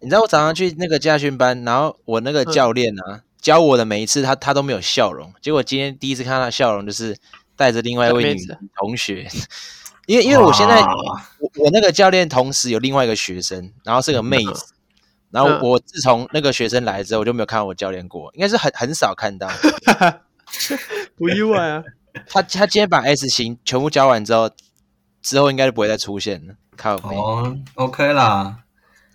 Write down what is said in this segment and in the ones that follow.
你知道我早上去那个家训班，然后我那个教练啊、嗯、教我的每一次他他都没有笑容，结果今天第一次看到他笑容，就是带着另外一位女同学，因为因为我现在我我那个教练同时有另外一个学生，然后是个妹子，嗯、然后我自从那个学生来之后，我就没有看到我教练过，应该是很很少看到，不意外啊。他他今天把 S 型全部教完之后，之后应该就不会再出现了。靠哦，OK 啦。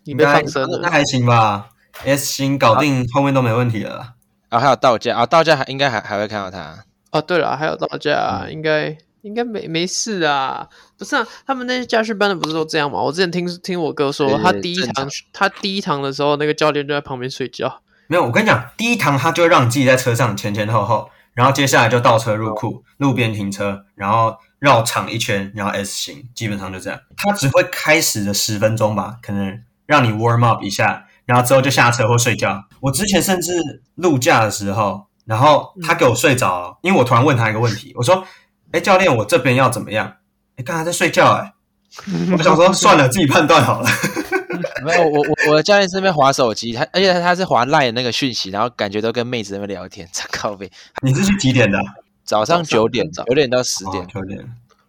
你被放生了，那还行吧。S 型搞定，啊、后面都没问题了。啊、还有道家啊，道家还应该还还会看到他。哦，对了，还有道驾、嗯，应该应该没没事啊。不是啊，他们那些驾训班的不是都这样吗？我之前听听我哥说，他第一堂他第一堂的时候，那个教练就在旁边睡觉。没有，我跟你讲，第一堂他就会让你自己在车上前前后后，然后接下来就倒车入库，路边停车，然后绕场一圈，然后 S 型，基本上就这样。他只会开始的十分钟吧，可能。让你 warm up 一下，然后之后就下车或睡觉。我之前甚至路驾的时候，然后他给我睡着因为我突然问他一个问题，我说：“哎，教练，我这边要怎么样？”哎，刚才在睡觉，哎，我想说算了，自己判断好了。没有，我我我的教练这边划手机，他而且他他是划赖的那个讯息，然后感觉都跟妹子那边聊天，真靠背。你是去几点的？早上九点，九点到十点，九点。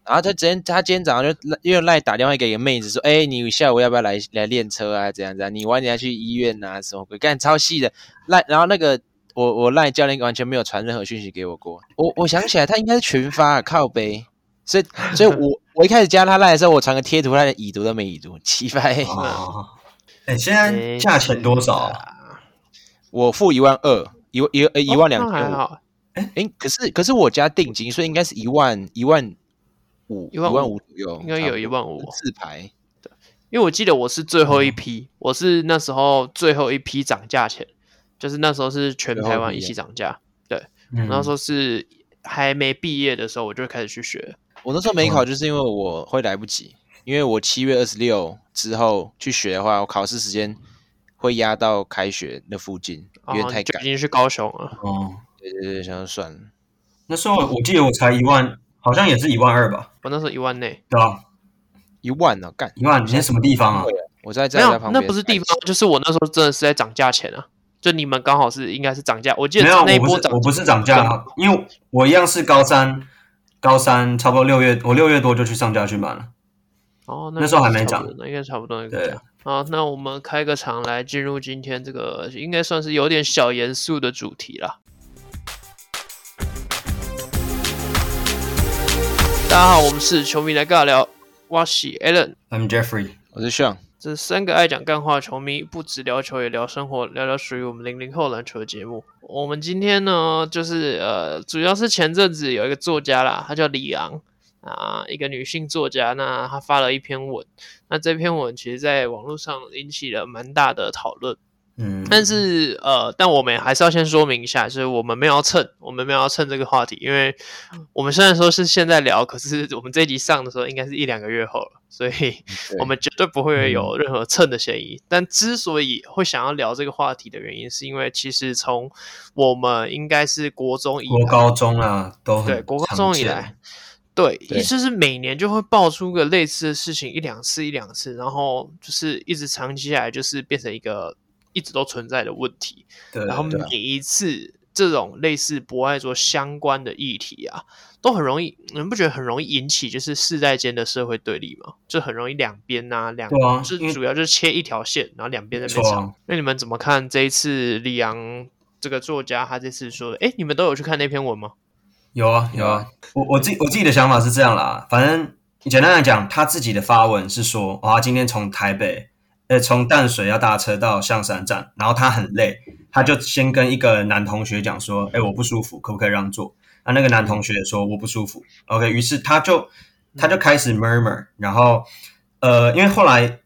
然后他今天他今天早上就因为赖打电话给一个妹子说，哎，你下午要不要来来练车啊？怎样怎样？你晚点要去医院啊？什么鬼？干超细的赖。然后那个我我赖教练完全没有传任何讯息给我过。我我想起来，他应该是群发靠背，所以所以我 我一开始加他赖的时候，我传个贴图，他连已读都没已读，奇葩。哦，哎，现在价钱多少啊？我付一万二，一一呃一万两千五。哎哎，可是可是我加定金，所以应该是一万一万。五一万五左右，应该有一万五自排。对，因为我记得我是最后一批，嗯、我是那时候最后一批涨价钱，就是那时候是全台湾一起涨价。对，嗯、那时候是还没毕业的时候，我就开始去学。我那时候没考，就是因为我会来不及，因为我七月二十六之后去学的话，我考试时间会压到开学那附近，因为太赶。已经去高雄了。哦，对对对，想要算了。那时候我记得我才一万。好像也是一万二吧，我那时候一万内，对吧？一万呢、啊，干一万，你在什么地方啊？我在在在旁边。那不是地方，就是我那时候真的是在涨价钱啊！就你们刚好是应该是涨价，我记得那一波涨，我不是涨价，因为我一样是高三，高三差不多六月，我六月多就去上家去买了。哦，那，那时候还没涨，那应该差不多那个价。好，那我们开个场来进入今天这个应该算是有点小严肃的主题了。大家好，我们是球迷来尬聊。我是 Alan，I'm Jeffrey，我是 Sean。这三个爱讲干话的球迷，不止聊球也聊生活，聊聊属于我们零零后篮球的节目。我们今天呢，就是呃，主要是前阵子有一个作家啦，他叫李昂啊，一个女性作家。那她发了一篇文，那这篇文其实在网络上引起了蛮大的讨论。嗯，但是呃，但我们还是要先说明一下，就是我们没有要蹭，我们没有要蹭这个话题，因为我们虽然说是现在聊，可是我们这一集上的时候应该是一两个月后了，所以 我们绝对不会有任何蹭的嫌疑。但之所以会想要聊这个话题的原因，是因为其实从我们应该是国中以来，国高中啊，都对国高中以来，对，也就是每年就会爆出个类似的事情一两次一两次，然后就是一直长期下来，就是变成一个。一直都存在的问题，对，然后每一次这种类似博爱座相关的议题啊，都很容易，你们不觉得很容易引起就是世代间的社会对立吗？就很容易两边啊，两边是主要就是切一条线，然后两边在那边吵。那你们怎么看这一次李阳这个作家他这次说的？哎，你们都有去看那篇文吗？有啊，有啊。我我自己我自己的想法是这样啦，反正简单来讲，他自己的发文是说，哇，今天从台北。呃，从淡水要搭车到象山站，然后他很累，他就先跟一个男同学讲说：“哎，我不舒服，可不可以让座？”啊，那个男同学说：“我不舒服。”OK，于是他就他就开始 murmur，然后呃，因为后来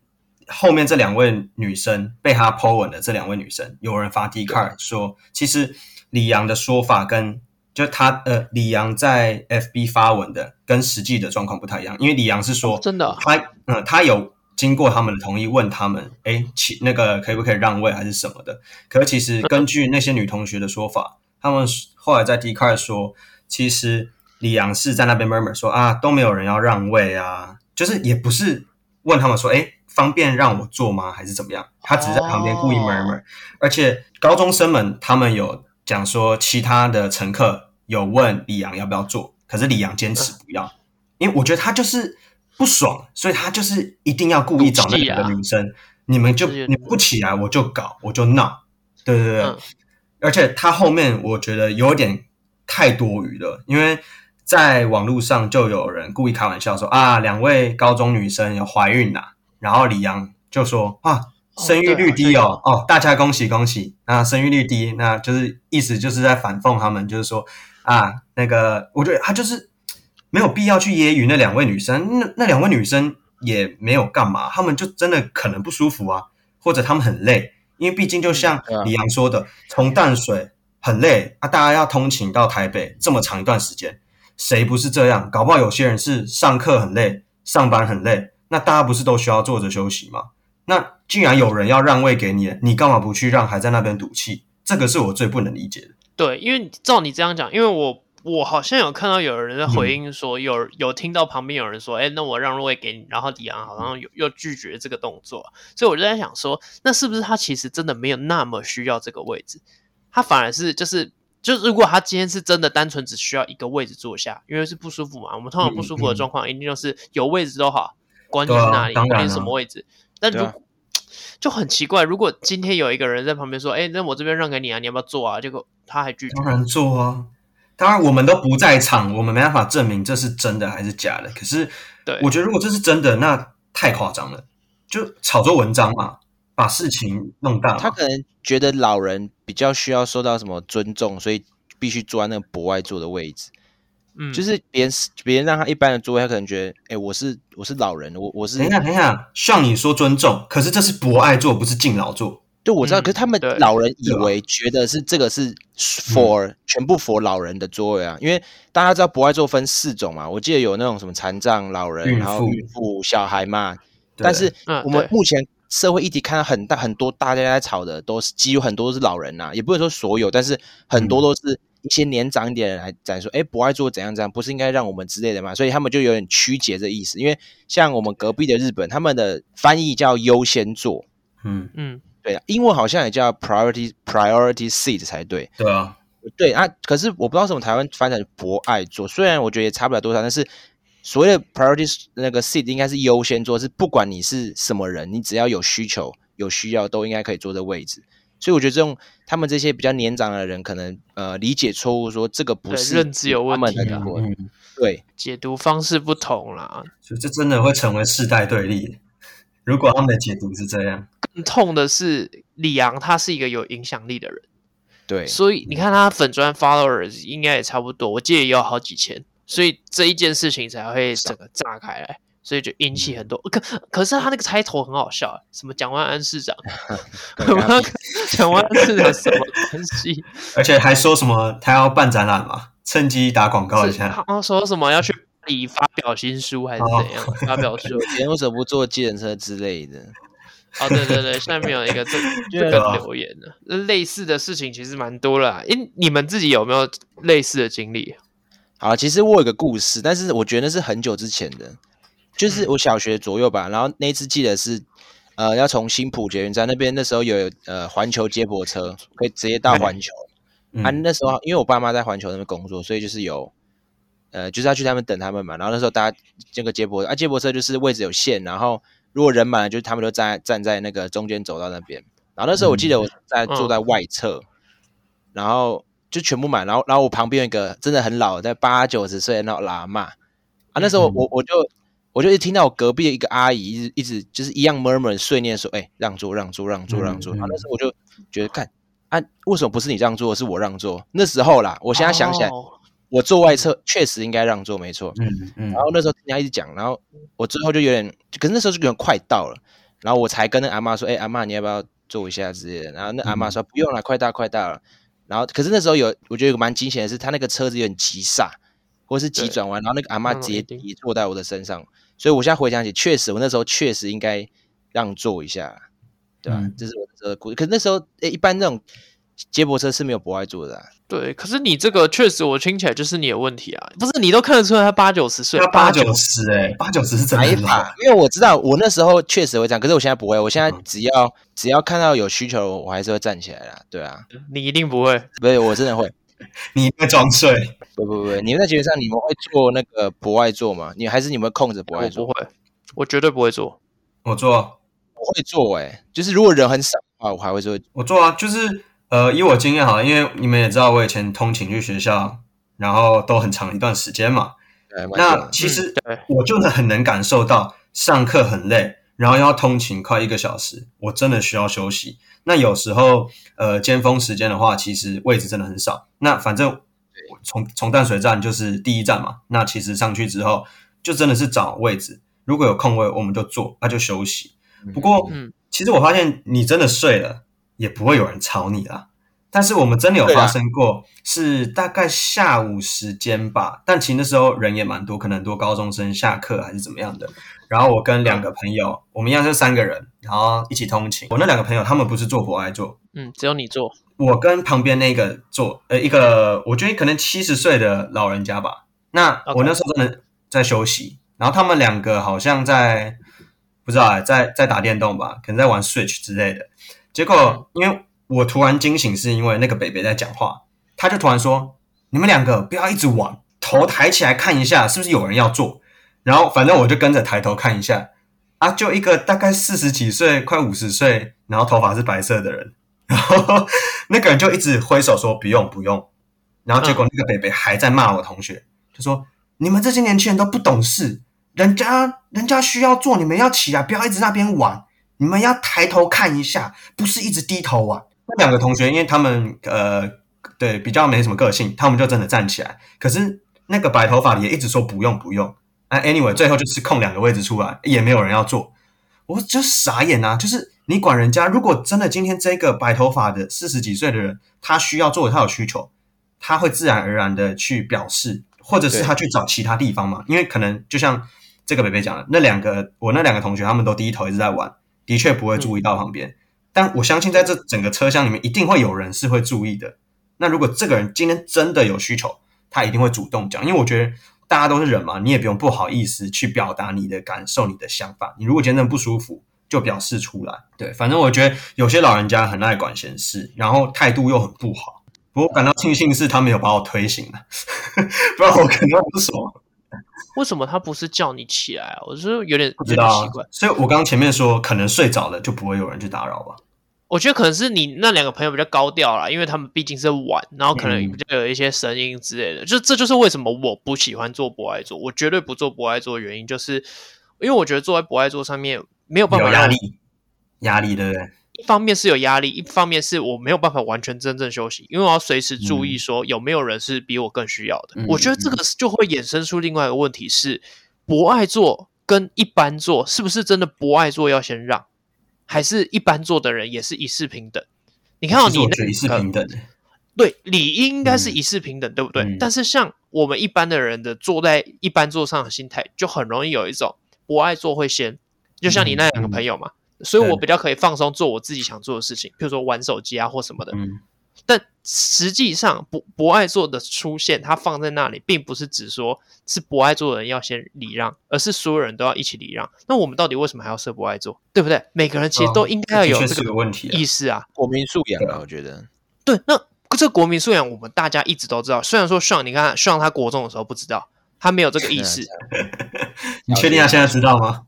后面这两位女生被他 po 文的这两位女生，有人发 Dcard 说，其实李阳的说法跟就他呃李阳在 FB 发文的跟实际的状况不太一样，因为李阳是说、哦、真的，他嗯他有。经过他们的同意，问他们，哎，其那个可以不可以让位，还是什么的？可是其实根据那些女同学的说法，他们后来在 Dcard 说，其实李阳是在那边 murmur 说啊，都没有人要让位啊，就是也不是问他们说，哎，方便让我坐吗？还是怎么样？他只是在旁边故意 murmur，、哦、而且高中生们他们有讲说，其他的乘客有问李阳要不要坐，可是李阳坚持不要，嗯、因为我觉得他就是不爽，所以他就是一定要故意找那两个女生，啊、你们就你不起来，我就搞，我就闹，对对对，嗯、而且他后面我觉得有点太多余了，因为。在网络上就有人故意开玩笑说啊，两位高中女生有怀孕啦，然后李阳就说啊，生育率低哦，哦，大家恭喜恭喜，那生育率低，那就是意思就是在反讽他们，就是说啊，那个我觉得他就是没有必要去揶揄那两位女生，那那两位女生也没有干嘛，他们就真的可能不舒服啊，或者他们很累，因为毕竟就像李阳说的，从淡水很累啊，大家要通勤到台北这么长一段时间。谁不是这样？搞不好有些人是上课很累，上班很累，那大家不是都需要坐着休息吗？那既然有人要让位给你，你干嘛不去让？还在那边赌气？这个是我最不能理解的。对，因为照你这样讲，因为我我好像有看到有人在回应说，嗯、有有听到旁边有人说，哎，那我让位给你，然后李阳好像又又拒绝这个动作，所以我就在想说，那是不是他其实真的没有那么需要这个位置？他反而是就是。就如果他今天是真的单纯只需要一个位置坐下，因为是不舒服嘛，我们通常不舒服的状况一定就是有位置都好，关键是哪里，关键是什么位置。但如果就很奇怪，如果今天有一个人在旁边说：“哎，那我这边让给你啊，你要不要坐啊？”结果他还拒绝。当然坐啊，当然我们都不在场，我们没办法证明这是真的还是假的。可是，对，我觉得如果这是真的，那太夸张了，就炒作文章嘛。把事情弄大，他可能觉得老人比较需要受到什么尊重，所以必须坐在那个博爱座的位置。嗯，就是别人别人让他一般的座位，他可能觉得，哎、欸，我是我是老人，我我是。等一下，等一下，像你说尊重，可是这是博爱座，不是敬老座。对，我知道，嗯、可是他们老人以为觉得是这个是 for、嗯、全部 for 老人的座位啊，因为大家知道博爱座分四种嘛，我记得有那种什么残障老人，然后孕妇、小孩嘛，但是我们目前。社会议题看到很大很多，大家在吵的都是几乎很多都是老人呐、啊，也不能说所有，但是很多都是一些年长一点的人来在说，哎、嗯，博爱座怎样怎样，不是应该让我们之类的嘛？所以他们就有点曲解这意思。因为像我们隔壁的日本，他们的翻译叫优先座，嗯。嗯，对啊，英文好像也叫 priority priority seat 才对。对啊，对啊，可是我不知道为什么台湾翻成博爱座，虽然我觉得也差不了多少，但是。所谓的 priority 那个 seat 应该是优先座，是不管你是什么人，你只要有需求、有需要，都应该可以坐这位置。所以我觉得这种他们这些比较年长的人，可能呃理解错误，说这个不是认知有问题啊。对，解读方式不同啦，所以这真的会成为世代对立。如果他们的解读是这样，更痛的是李昂，他是一个有影响力的人，对，所以你看他粉砖 followers 应该也差不多，我记得也有好几千。所以这一件事情才会整个炸开来，所以就引起很多。可可是他那个开头很好笑，什么蒋万安市长，蒋万安市长什么关系？而且还说什么他要办展览嘛，趁机打广告一下。他说什么要去巴黎发表新书还是怎样？哦、发表书，为什么不坐计程车之类的？哦，对对对，下面有一个这 这个留言呢，类似的事情其实蛮多了。诶，你们自己有没有类似的经历？好，其实我有个故事，但是我觉得那是很久之前的，就是我小学左右吧。然后那一次记得是，呃，要从新浦捷运站那边，那时候有呃环球接驳车，可以直接到环球。嗯、啊，那时候因为我爸妈在环球那边工作，所以就是有，呃，就是要去他们等他们嘛。然后那时候大家这个接驳啊，接驳车就是位置有限，然后如果人满了，就是他们就站站在那个中间走到那边。然后那时候我记得我在坐在外侧，嗯、然后。就全部满，然后然后我旁边有一个真的很老，在八九十岁的那种喇嘛啊，那时候我我就我就一听到我隔壁的一个阿姨一直一直就是一样 murmur 碎念说，哎、欸，让座让座让座让座。然后那时候我就觉得看啊，为什么不是你让座，是我让座？那时候啦，我现在想起来，哦、我坐外侧确实应该让座，没错。嗯嗯。然后那时候听他一直讲，然后我最后就有点，可是那时候就有点快到了，然后我才跟那阿妈说，哎、欸，阿妈你要不要坐一下之类的？然后那阿妈说、嗯、不用了，快到快到了。然后，可是那时候有，我觉得有蛮惊险的是，他那个车子有点急刹，或是急转弯，然后那个阿嬷直接跌坐在我的身上，所以我现在回想起，确实我那时候确实应该让座一下，对吧？嗯、这是我的故事。可是那时候，诶，一般那种接驳车是没有博爱座的、啊。对，可是你这个确实我听起来就是你有问题啊！不是你都看得出来他八九十岁，他八九十哎，八九十是真的老。因为我知道我那时候确实会这样，可是我现在不会。我现在只要、嗯、只要看到有需求，我还是会站起来啦。对啊，你一定不会，不是我真的会。你会装睡？不不不，你们在节目上你们会坐那个博爱座吗？你还是你们会空着博爱座？不会，我绝对不会坐。我坐，我会坐哎、欸，就是如果人很少的话，我还会坐。我坐啊，就是。呃，以我经验哈，因为你们也知道，我以前通勤去学校，然后都很长一段时间嘛。那其实我就很能感受到，上课很累，然后要通勤快一个小时，我真的需要休息。那有时候，呃，尖峰时间的话，其实位置真的很少。那反正从从淡水站就是第一站嘛，那其实上去之后，就真的是找位置，如果有空位，我们就坐，那就休息。不过，嗯，其实我发现你真的睡了。也不会有人吵你啦，但是我们真的有发生过，是大概下午时间吧，但其实那时候人也蛮多，可能很多高中生下课还是怎么样的。然后我跟两个朋友，我们一样是三个人，然后一起通勤。我那两个朋友他们不是坐博爱座，嗯，只有你坐。我跟旁边那个坐，呃，一个我觉得可能七十岁的老人家吧。那我那时候真的在休息，然后他们两个好像在不知道哎，在在打电动吧，可能在玩 Switch 之类的。结果，因为我突然惊醒，是因为那个北北在讲话，他就突然说：“你们两个不要一直玩头抬起来看一下，是不是有人要坐？”然后反正我就跟着抬头看一下，啊，就一个大概四十几岁、快五十岁，然后头发是白色的人，然后那个人就一直挥手说：“不用，不用。”然后结果那个北北还在骂我同学，就说：“你们这些年轻人都不懂事，人家人家需要坐，你们要起来，不要一直那边玩。”你们要抬头看一下，不是一直低头啊。那两个同学，因为他们呃，对，比较没什么个性，他们就真的站起来。可是那个白头发的也一直说不用不用。啊，anyway，最后就是空两个位置出来，也没有人要坐。我就傻眼啊！就是你管人家，如果真的今天这个白头发的四十几岁的人，他需要坐，他有需求，他会自然而然的去表示，或者是他去找其他地方嘛。因为可能就像这个北北讲的，那两个我那两个同学，他们都低头一直在玩。的确不会注意到旁边，但我相信在这整个车厢里面一定会有人是会注意的。那如果这个人今天真的有需求，他一定会主动讲，因为我觉得大家都是人嘛，你也不用不好意思去表达你的感受、你的想法。你如果真的不舒服，就表示出来。对，反正我觉得有些老人家很爱管闲事，然后态度又很不好。不过感到庆幸是他没有把我推醒了，不然我可能不爽。为什么他不是叫你起来啊？我是有点不知道啊，奇怪。所以我刚刚前面说，可能睡着了就不会有人去打扰吧。我觉得可能是你那两个朋友比较高调啦，因为他们毕竟是玩，然后可能比较有一些声音之类的。嗯、就这就是为什么我不喜欢做博爱座，我绝对不做博爱座的原因，就是因为我觉得坐在博爱座上面没有办法有压力，压力对不对？一方面是有压力，一方面是我没有办法完全真正休息，因为我要随时注意说有没有人是比我更需要的。嗯、我觉得这个就会衍生出另外一个问题是：博爱座跟一般座是不是真的博爱座要先让，还是一般座的人也是一视平等？你看到你那个一视平等，对，理应应该是一视平等，嗯、对不对？嗯、但是像我们一般的人的坐在一般座上的心态，就很容易有一种博爱座会先，就像你那两个朋友嘛。所以我比较可以放松做我自己想做的事情，比如说玩手机啊或什么的。嗯。但实际上，博博爱座的出现，它放在那里，并不是指说是不爱做的人要先礼让，而是所有人都要一起礼让。那我们到底为什么还要设不爱做？对不对？每个人其实都应该要有这个问题意识啊，国民素养啊，我觉得。对，那这国民素养，我们大家一直都知道。虽然说上，你看上他国中的时候不知道，他没有这个意识。你确定他现在知道吗？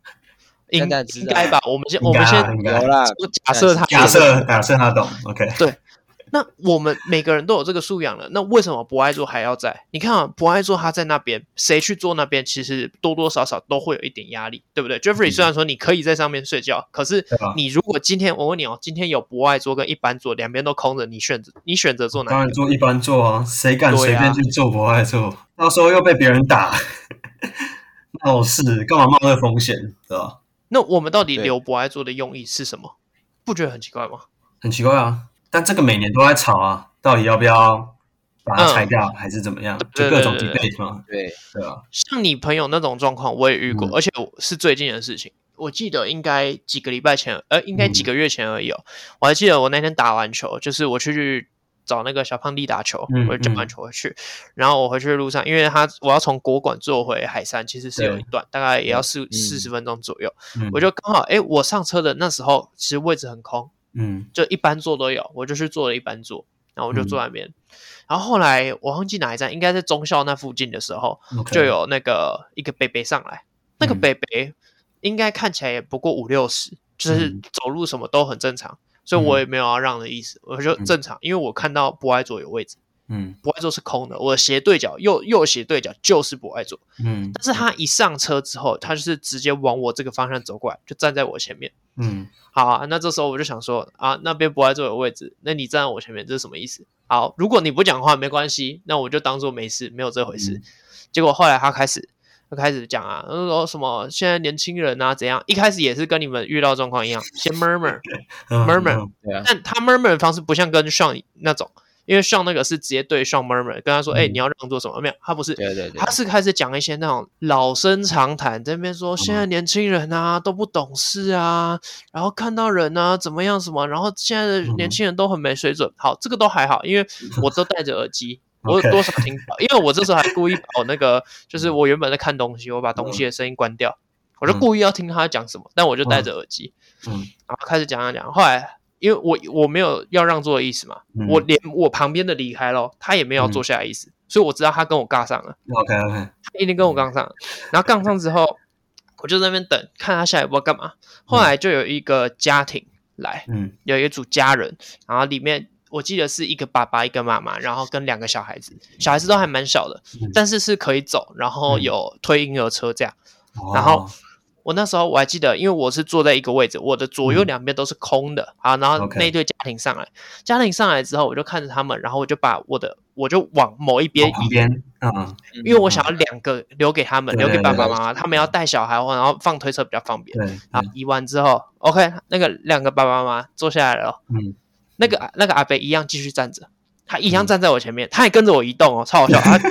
应该应该吧，我们先我们先有啦，假设他假设假设他懂，OK。对，那我们每个人都有这个素养了，那为什么博爱座还要在？你看啊，博爱座他在那边，谁去坐那边，其实多多少少都会有一点压力，对不对？Jeffrey 虽然说你可以在上面睡觉，可是你如果今天我问你哦，今天有博爱座跟一般座两边都空着，你选择你选择坐哪？当然坐一般座啊，谁敢随便去坐博爱座？到时候又被别人打，闹事干嘛冒这个风险，对吧？那我们到底留博爱做的用意是什么？不觉得很奇怪吗？很奇怪啊！但这个每年都在吵啊，到底要不要把它拆掉，还是怎么样？嗯、就各种 debate 嘛。对对啊，像你朋友那种状况，我也遇过，嗯、而且是最近的事情。我记得应该几个礼拜前，呃，应该几个月前而已哦。嗯、我还记得我那天打完球，就是我去找那个小胖弟打球，嗯、我就捡完球回去。嗯、然后我回去的路上，因为他我要从国馆坐回海山，其实是有一段，大概也要四四十分钟左右。嗯、我就刚好，哎，我上车的那时候其实位置很空，嗯，就一般座都有，我就去坐了一般座，然后我就坐那边。嗯、然后后来我忘记哪一站，应该在中校那附近的时候.就有那个一个北北上来，那个北北应该看起来也不过五六十。就是走路什么都很正常，嗯、所以我也没有要让的意思，嗯、我就正常，因为我看到博爱座有位置，嗯，博爱座是空的，我的斜对角右右斜对角就是博爱座，嗯，但是他一上车之后，他就是直接往我这个方向走过来，就站在我前面，嗯，好啊，那这时候我就想说啊，那边博爱座有位置，那你站在我前面，这是什么意思？好，如果你不讲话没关系，那我就当做没事，没有这回事。嗯、结果后来他开始。就开始讲啊，说什么现在年轻人啊怎样？一开始也是跟你们遇到状况一样，先 murmur，murmur，但他 murmur 的方式不像跟 Sean 那种，因为 Sean 那个是直接对 Sean murmur，跟他说，哎、嗯欸，你要让座什么？没有，他不是，对对对，他是开始讲一些那种老生常谈，在那边说现在年轻人啊都不懂事啊，然后看到人啊怎么样什么，然后现在的年轻人都很没水准。好，这个都还好，因为我都戴着耳机。我多少听到，因为我这时候还故意把我那个，就是我原本在看东西，我把东西的声音关掉，我就故意要听他讲什么，但我就戴着耳机，嗯，然后开始讲讲讲。后来，因为我我没有要让座的意思嘛，我连我旁边的离开了，他也没有坐下来的意思，所以我知道他跟我尬上了。OK OK，他一定跟我杠上了。然后杠上之后，我就在那边等，看他下一步要干嘛。后来就有一个家庭来，嗯，有一组家人，然后里面。我记得是一个爸爸，一个妈妈，然后跟两个小孩子，小孩子都还蛮小的，嗯、但是是可以走，然后有推婴儿车这样。嗯、然后我那时候我还记得，因为我是坐在一个位置，我的左右两边都是空的。啊、嗯，然后那对家庭上来，家庭上来之后，我就看着他们，然后我就把我的我就往某一边移，边，嗯，因为我想要两个留给他们，嗯、留给爸爸妈妈，他们要带小孩，然后放推车比较方便。对，好，移完之后，OK，那个两个爸爸妈妈坐下来了，嗯。那个那个阿伯一样继续站着，他一样站在我前面，嗯、他也跟着我移动哦，超好笑。他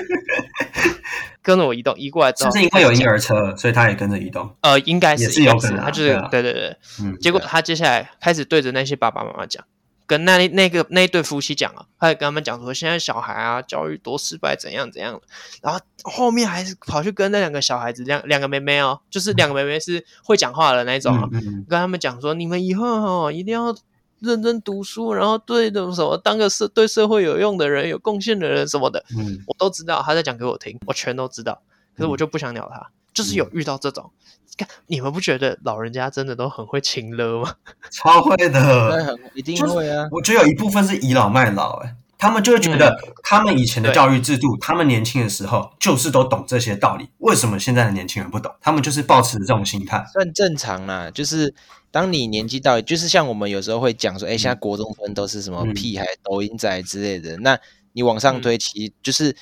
跟着我移动，移过来之后，是不是因为有婴儿车，所以他也跟着移动？呃，应该是，是有可能、啊，他就是对，啊、对对对。嗯，结果他接下来开始对着那些爸爸妈妈讲，跟那那个那一对夫妻讲啊，他也跟他们讲说，现在小孩啊，教育多失败，怎样怎样。然后后面还是跑去跟那两个小孩子，两两个妹妹哦，就是两个妹妹是会讲话的那种、啊，嗯嗯嗯、跟他们讲说，你们以后哦一定要。认真读书，然后对的什么当个社对社会有用的人、有贡献的人什么的，嗯，我都知道。他在讲给我听，我全都知道。可是我就不想鸟他，嗯、就是有遇到这种。看、嗯、你们不觉得老人家真的都很会情勒吗？超会的，一定会啊。我觉得有一部分是倚老卖老、欸，哎，他们就会觉得他们以前的教育制度，嗯、他们年轻的时候就是都懂这些道理。为什么现在的年轻人不懂？他们就是抱持这种心态，算正常啦，就是。当你年纪到，就是像我们有时候会讲说，哎，现在国中生都是什么屁孩、抖音仔之类的。那你往上推，其实就是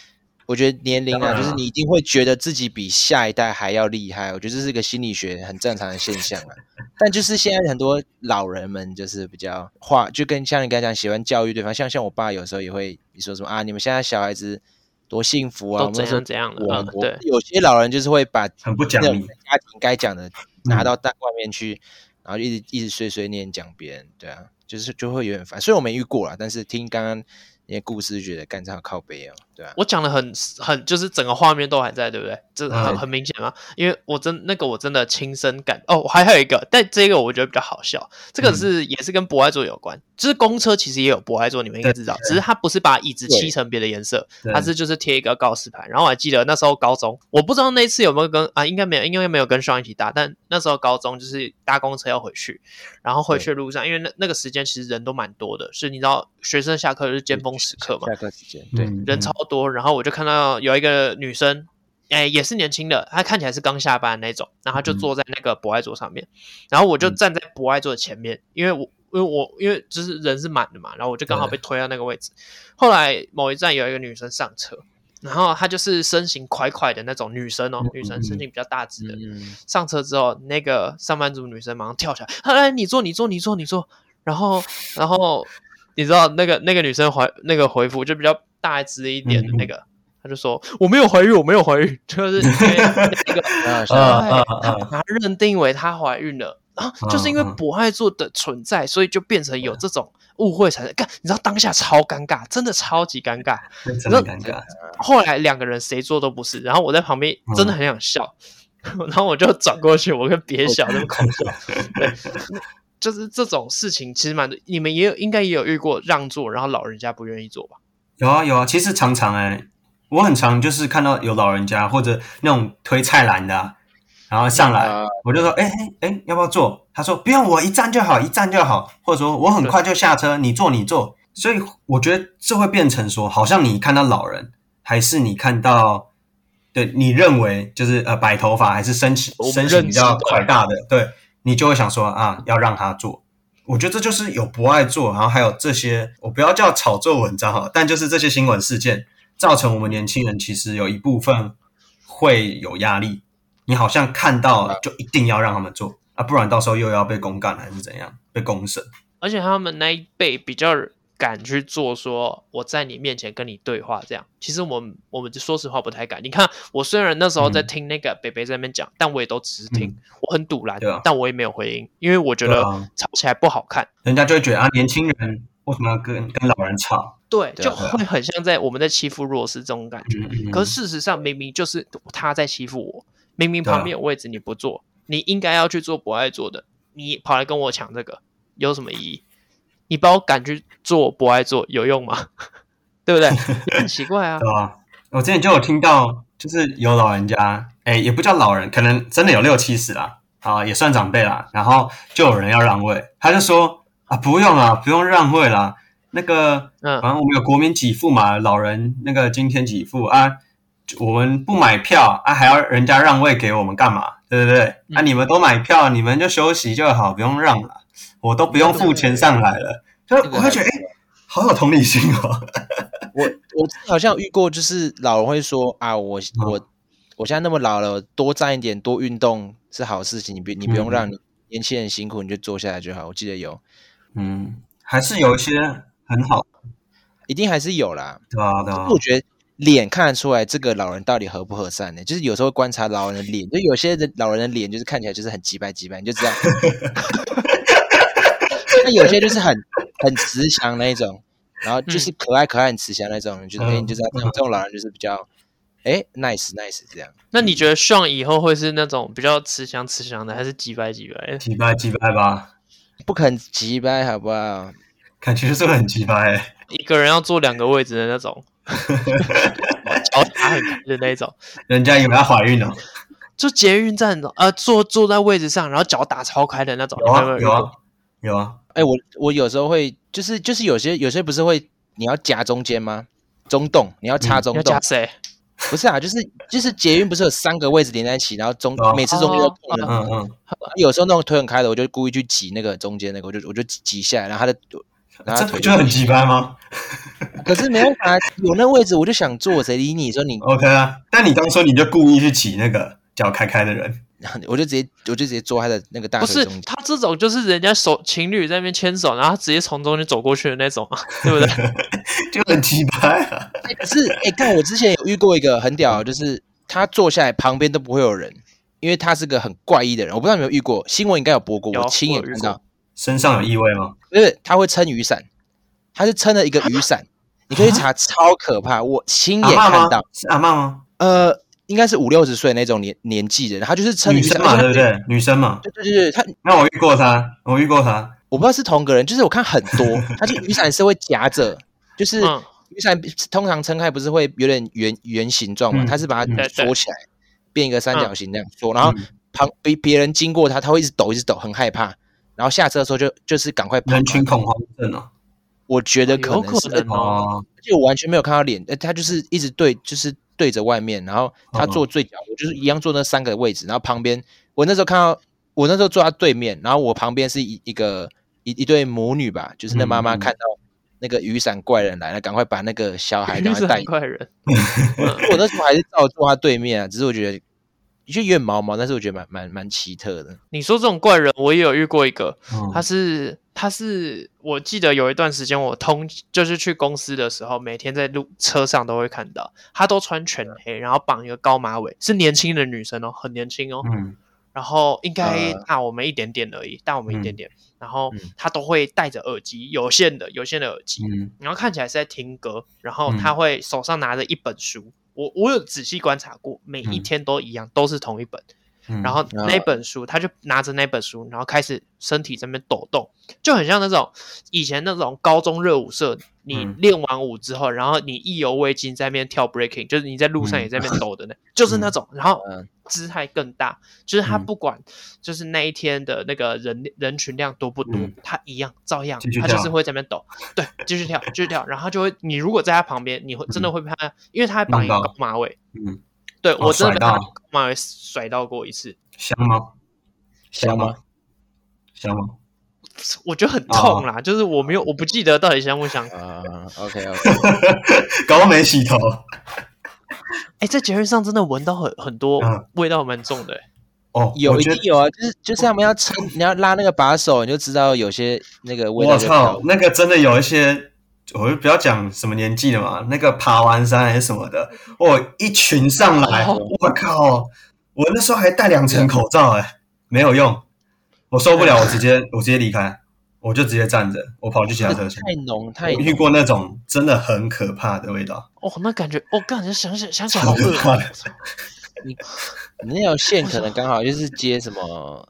我觉得年龄啊，就是你一定会觉得自己比下一代还要厉害。我觉得这是一个心理学很正常的现象啊。但就是现在很多老人们就是比较话，就跟像你刚才讲，喜欢教育对方。像像我爸有时候也会你说什么啊，你们现在小孩子多幸福啊，都怎样怎样的。我我有些老人就是会把很不讲理家庭该讲的拿到大外面去。然后一直一直碎碎念讲别人，对啊，就是就会有点烦。虽然我没遇过啦，但是听刚刚那些故事，觉得干这样靠背哦。对啊，我讲的很很，就是整个画面都还在，对不对？这很很明显吗？因为我真那个我真的亲身感哦，还还有一个，但这个我觉得比较好笑，这个是也是跟博爱座有关，就是公车其实也有博爱座，你们应该知道，只是它不是把椅子漆成别的颜色，它是就是贴一个告示牌。然后我还记得那时候高中，我不知道那次有没有跟啊，应该没有，应该没有跟双一起搭，但那时候高中就是搭公车要回去，然后回去的路上，因为那那个时间其实人都蛮多的，是你知道学生下课就是尖峰时刻嘛，下课时间对，人超多，然后我就看到有一个女生，哎，也是年轻的，她看起来是刚下班那种，然后她就坐在那个博爱座上面，然后我就站在博爱座的前面，因为我因为我因为就是人是满的嘛，然后我就刚好被推到那个位置。后来某一站有一个女生上车，然后她就是身形快快的那种女生哦，女生身形比较大只的，上车之后，那个上班族女生马上跳起来，哎，你坐，你坐，你坐，你坐，然后然后你知道那个那个女生回那个回复就比较。大只一点的那个，嗯、他就说我没有怀孕，我没有怀孕，就是 那个，他他认定为她怀孕了，啊，就是因为博爱座的存在，所以就变成有这种误会产生。干，你知道当下超尴尬，真的超级尴尬，真的尴尬。后来两个人谁做都不是，然后我在旁边真的很想笑，嗯、然后我就转过去，我跟别小那么搞笑。对，就是这种事情其实蛮多，你们也有应该也有遇过让座，然后老人家不愿意坐吧？有啊有啊，其实常常哎、欸。我很常就是看到有老人家或者那种推菜篮的、啊，然后上来，我就说：“哎哎哎，要不要坐？”他说：“不用，我一站就好，一站就好。”或者说：“我很快就下车，你坐你坐。”所以我觉得这会变成说，好像你看到老人，还是你看到，对你认为就是呃白头发还是身形身形比较宽大的，对你就会想说啊，要让他坐。我觉得这就是有博爱做，然后还有这些，我不要叫炒作文章哈，但就是这些新闻事件。造成我们年轻人其实有一部分会有压力，你好像看到就一定要让他们做啊，不然到时候又要被公干还是怎样，被公审。而且他们那一辈比较敢去做，说我在你面前跟你对话这样。其实我们我们说实话不太敢。你看我虽然那时候在听那个北北在那边讲，嗯、但我也都只是听，嗯、我很堵然，啊、但我也没有回应，因为我觉得吵起来不好看，人家就会觉得啊，年轻人为什么要跟跟老人吵？对，就会很像在我们在欺负弱势这种感觉。嗯、可是事实上，明明就是他在欺负我。明明旁边有位置你不坐，你应该要去做不爱做的，你跑来跟我抢这个，有什么意义？你把我赶去做不爱做有用吗？对不对？很奇怪啊。对啊，我之前就有听到，就是有老人家，哎，也不叫老人，可能真的有六七十啦，啊，也算长辈啦。然后就有人要让位，他就说啊，不用啦，不用让位啦。那个，嗯，反正我们有国民给付嘛，老人那个今天给付啊，我们不买票啊，还要人家让位给我们干嘛？对不对？嗯、啊，你们都买票，你们就休息就好，不用让了，我都不用付钱上来了，就我会觉得，哎，好有同理心哦。我我好像遇过，就是老人会说啊，我我我现在那么老了，多站一点，多运动是好事情，你不你不用让你年轻人辛苦，你就坐下来就好。我记得有，嗯，还是有一些。很好，一定还是有啦。对啊，对啊。我觉得脸看得出来，这个老人到底合不和善呢？就是有时候观察老人的脸，就有些人老人的脸就是看起来就是很机掰机掰，你就知道。那有些就是很很慈祥那一种，然后就是可爱可爱很慈祥那种，就是哎，你就知道这种这种老人就是比较哎 nice nice 这样。那你觉得上以后会是那种比较慈祥慈祥的，还是机掰机掰？机掰机掰吧，不肯机掰好不好？感觉是很奇葩哎，一个人要坐两个位置的那种，脚打很开的那种，人家以为要怀孕了，就捷运站呃坐坐在位置上，然后脚打超开的那种，有啊有啊有啊，哎我我有时候会就是就是有些有些不是会你要夹中间吗？中洞你要插中洞，夹谁？不是啊，就是就是捷运不是有三个位置连在一起，然后中每次中间都空的，嗯嗯，有时候那种腿很开的，我就故意去挤那个中间那个，我就我就挤下来，然后他的。这不就很奇葩吗？可是没办法，有那位置我就想坐，谁理你？说你 OK 啊？但你刚说你就故意去挤那个脚开开的人，我就直接我就直接坐他的那个大腿中间。不是他这种就是人家手情侣在那边牵手，然后他直接从中间走过去的那种啊，对不对？就很奇葩啊！可是哎，看我之前有遇过一个很屌，就是他坐下来旁边都不会有人，因为他是个很怪异的人。我不知道你有没有遇过，新闻应该有播过，我亲眼看到。身上有异味吗？不是，他会撑雨伞，他是撑了一个雨伞，你可以查，超可怕。我亲眼看到，是阿嬷吗？呃，应该是五六十岁那种年年纪的人，他就是撑雨伞嘛，对不对？女生嘛，对对对，他。那我遇过他，我遇过他，我不知道是同个人，就是我看很多，他就雨伞是会夹着，就是雨伞通常撑开不是会有点圆圆形状嘛，他是把它缩起来，变一个三角形这样缩，然后旁别别人经过他，他会一直抖，一直抖，很害怕。然后下车的时候就就是赶快跑。人群恐慌症哦，我觉得可能是哦，而且我完全没有看到脸，呃，他就是一直对，就是对着外面，然后他坐最角，我就是一样坐那三个位置，然后旁边我那时候看到，我那时候坐他对面，然后我旁边是一一个一一对母女吧，就是那妈妈看到那个雨伞怪人来了，赶快把那个小孩赶快带。怪人，我那时候还是照坐他对面啊，只是我觉得。就有点毛毛，但是我觉得蛮蛮蛮奇特的。你说这种怪人，我也有遇过一个，嗯、他是他是，我记得有一段时间我通就是去公司的时候，每天在路车上都会看到，他都穿全黑，然后绑一个高马尾，是年轻的女生哦，很年轻哦。嗯，然后应该大我们一点点而已，大我们一点点。然后他都会戴着耳机，有线的有线的耳机，然后看起来是在听歌。然后他会手上拿着一本书，我我有仔细观察过，每一天都一样，都是同一本。然后那本书，他就拿着那本书，然后开始身体在那边抖动，就很像那种以前那种高中热舞社，你练完舞之后，然后你意犹未尽在那边跳 breaking，就是你在路上也在那边抖的那，就是那种。然后姿态更大，就是他不管就是那一天的那个人人群量多不多，他一样照样，他就是会在那边抖，对，继续跳，继续跳，然后就会你如果在他旁边，你会真的会被他，因为他还绑一个高马尾，嗯。对，我真的被他妈给甩到过一次，香吗？香吗？香吗？我觉得很痛啦，就是我没有，我不记得到底香不香啊。OK OK，搞没洗头。哎，在节日上真的闻到很很多味道，蛮重的。哦，有一定有啊，就是就是他们要撑，你要拉那个把手，你就知道有些那个味道。我操，那个真的有一些。我就不要讲什么年纪了嘛，那个爬完山还是什么的，哦，一群上来，我、oh. 靠！我那时候还戴两层口罩，哎，没有用，我受不了，我直接我直接离开，我就直接站着，我跑去其他车厢。太浓太浓，遇过那种真的很可怕的味道。哦，那感觉，我感觉想想想起来好可怕。你你那条线可能刚好就是接什么？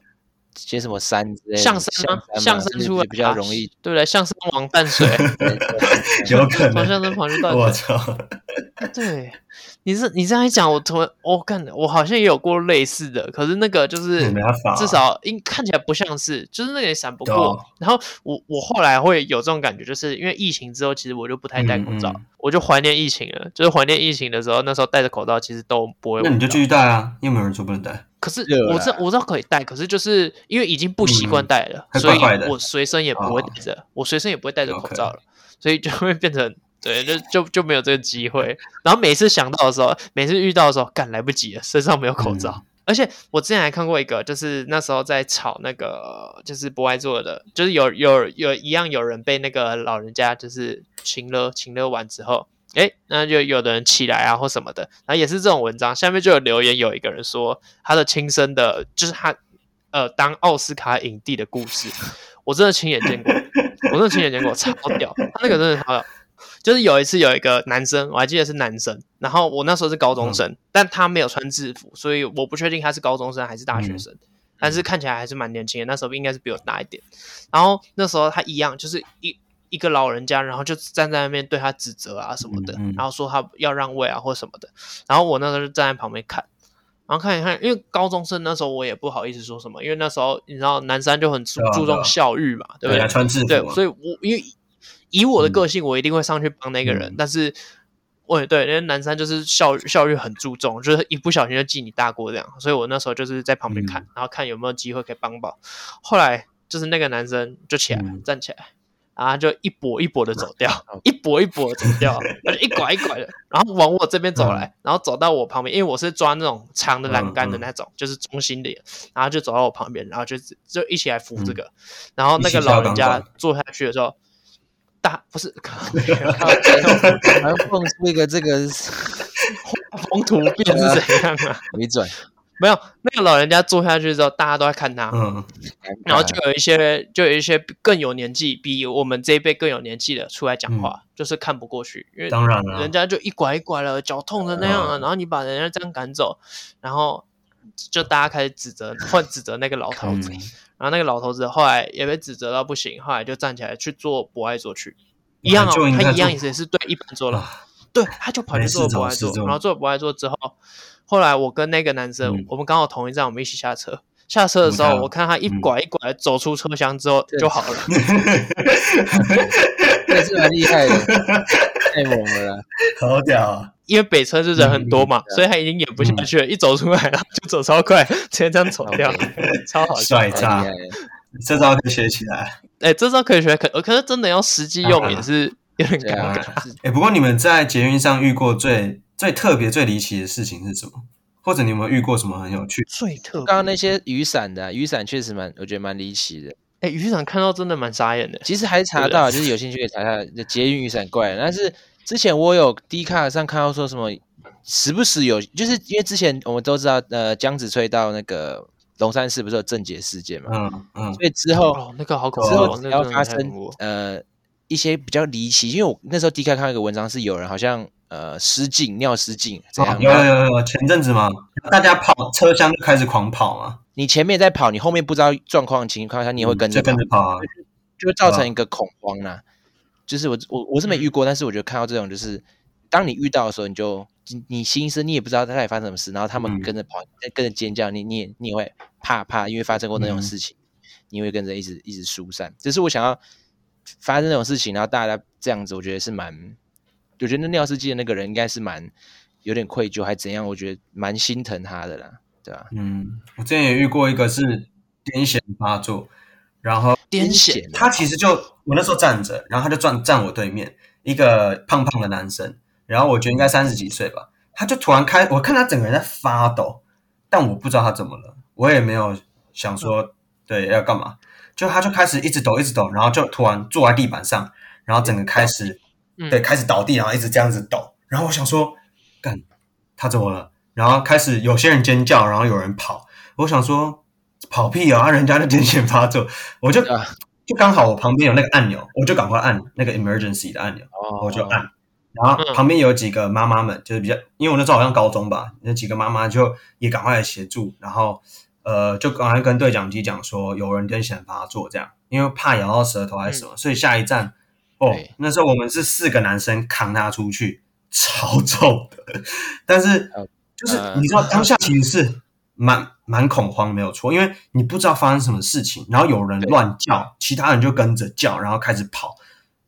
接什么山之类的？象山吗？象山出来比较容易，对不对？象山王淡水，有可能。从象山跑去淡水，我操！对，你是你这样一讲，我突然我干的，我好像也有过类似的，可是那个就是至少应看起来不像是，就是那个也闪不过。然后我我后来会有这种感觉，就是因为疫情之后，其实我就不太戴口罩，我就怀念疫情了。就是怀念疫情的时候，那时候戴着口罩，其实都不会。那你就继续戴啊，又没有人说不能戴。可是我知我知道可以戴，可是就是因为已经不习惯戴了，所以我随身也不会戴着，我随身也不会戴着口罩了，所以就会变成 对，就就就没有这个机会。然后每次想到的时候，每次遇到的时候，赶来不及了，身上没有口罩。而且我之前还看过一个，就是那时候在炒那个，就是不爱做的，就是有有有一样有人被那个老人家就是亲了亲了完之后。诶，那就有的人起来啊，或什么的，然后也是这种文章，下面就有留言，有一个人说他的亲身的，就是他呃当奥斯卡影帝的故事，我真的亲眼见过，我真的亲眼见过，超屌，他那个真的超屌，就是有一次有一个男生，我还记得是男生，然后我那时候是高中生，嗯、但他没有穿制服，所以我不确定他是高中生还是大学生，嗯、但是看起来还是蛮年轻的，那时候应该是比我大一点，然后那时候他一样就是一。一个老人家，然后就站在那边对他指责啊什么的，然后说他要让位啊或什么的。然后我那时候就站在旁边看，然后看一看，因为高中生那时候我也不好意思说什么，因为那时候你知道南山就很注注重校誉嘛，对不对？穿制服。对，所以我因为以我的个性，我一定会上去帮那个人。嗯、但是，我也对，因为南山就是效效率很注重，就是一不小心就记你大过这样。所以我那时候就是在旁边看，嗯、然后看有没有机会可以帮帮。后来就是那个男生就起来、嗯、站起来。然后就一跛一跛的走掉，一跛一跛的走掉，而且一拐一拐的，然后往我这边走来，然后走到我旁边，因为我是抓那种长的栏杆的那种，就是中心的，然后就走到我旁边，然后就就一起来扶这个，然后那个老人家坐下去的时候，大不是，还要蹦出一个这个 画风突变是怎样啊？没转。没有，那个老人家坐下去之后，大家都在看他，嗯，然后就有一些，就有一些更有年纪，比我们这一辈更有年纪的出来讲话，嗯、就是看不过去，因为当然了，人家就一拐一拐了，脚痛的那样了，嗯、然后你把人家这样赶走，然后就大家开始指责，换指责那个老头子，嗯、然后那个老头子后来也被指责到不行，后来就站起来去做博爱座去，一样哦，他一样也是对一般座了，啊、对，他就跑去做博爱座，然后做博爱座之后。后来我跟那个男生，嗯、我们刚好同一站，我们一起下车。下车的时候，我看他一拐一拐走出车厢之后就好了。这是蛮厉害的，太猛了，好屌啊！因为北车是人很多嘛，嗯、所以他已经演不下去了，嗯、一走出来了就走超快，直接这样走掉超好笑，帅炸！这招可以学起来。哎、欸，这招可以学，可可是真的要实际用也是有点尴尬。哎、欸，不过你们在捷运上遇过最最特别、最离奇的事情是什么？或者你有没有遇过什么很有趣？最特别，刚刚那些雨伞的、啊、雨伞确实蛮，我觉得蛮离奇的。哎、欸，雨伞看到真的蛮傻眼的。其实还查到，就是有兴趣可以查一下捷运雨伞怪。但是之前我有 D 卡上看到说什么，时不时有，就是因为之前我们都知道，呃，江子翠到那个龙山寺不是有正解事件嘛？嗯嗯，所以之后、哦、那个好恐怖，之后只要发生呃一些比较离奇，因为我那时候第一看到一个文章是有人好像呃失禁尿失禁这样、哦，有有有，前阵子嘛，大家跑车厢就开始狂跑嘛，你前面在跑，你后面不知道状况情况下，你也会跟着跟着跑、啊，就会造成一个恐慌啦、啊。就是我我我是没遇过，但是我觉得看到这种就是。当你遇到的时候，你就你心思你也不知道他到底发生什么事，然后他们跟着跑，嗯、跟着尖叫，你你也你也会怕怕，因为发生过那种事情，嗯、你会跟着一直一直疏散。只是我想要发生那种事情，然后大家这样子，我觉得是蛮，我觉得那尿失禁的那个人应该是蛮有点愧疚，还怎样？我觉得蛮心疼他的啦，对吧？嗯，我之前也遇过一个是癫痫发作，然后癫痫，他其实就我那时候站着，然后他就站站我对面，一个胖胖的男生。然后我觉得应该三十几岁吧，他就突然开，我看他整个人在发抖，但我不知道他怎么了，我也没有想说对要干嘛，就他就开始一直抖一直抖，然后就突然坐在地板上，然后整个开始对开始倒地，然后一直这样子抖，然后我想说干他怎么了？然后开始有些人尖叫，然后有人跑，我想说跑屁啊，人家的癫痫发作，我就 就刚好我旁边有那个按钮，我就赶快按那个 emergency 的按钮，我就按。然后旁边有几个妈妈们，就是比较，因为我那时候好像高中吧，那几个妈妈就也赶快来协助，然后呃，就赶快跟对讲机讲说有人癫痫发作这样，因为怕咬到舌头还是什么，嗯、所以下一站哦，那时候我们是四个男生扛他出去，超重的，但是就是你知道当下其实是蛮蛮恐慌，没有错，因为你不知道发生什么事情，然后有人乱叫，其他人就跟着叫，然后开始跑。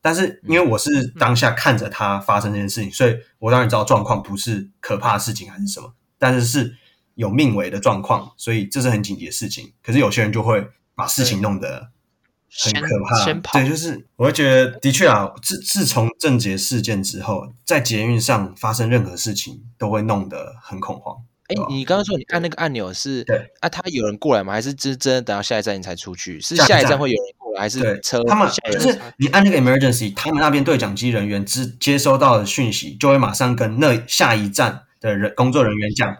但是因为我是当下看着他发生这件事情，所以我当然知道状况不是可怕的事情还是什么，但是是有命危的状况，所以这是很紧急的事情。可是有些人就会把事情弄得很可怕，对，就是我会觉得的确啊，自自从郑捷事件之后，在捷运上发生任何事情都会弄得很恐慌。哎，你刚刚说你按那个按钮是对啊？他有人过来吗？还是真真的等到下一站你才出去？是下一站会有人过来？还是车？他们就是你按那个 emergency，他们那边对讲机人员接接收到的讯息，就会马上跟那下一站的人工作人员讲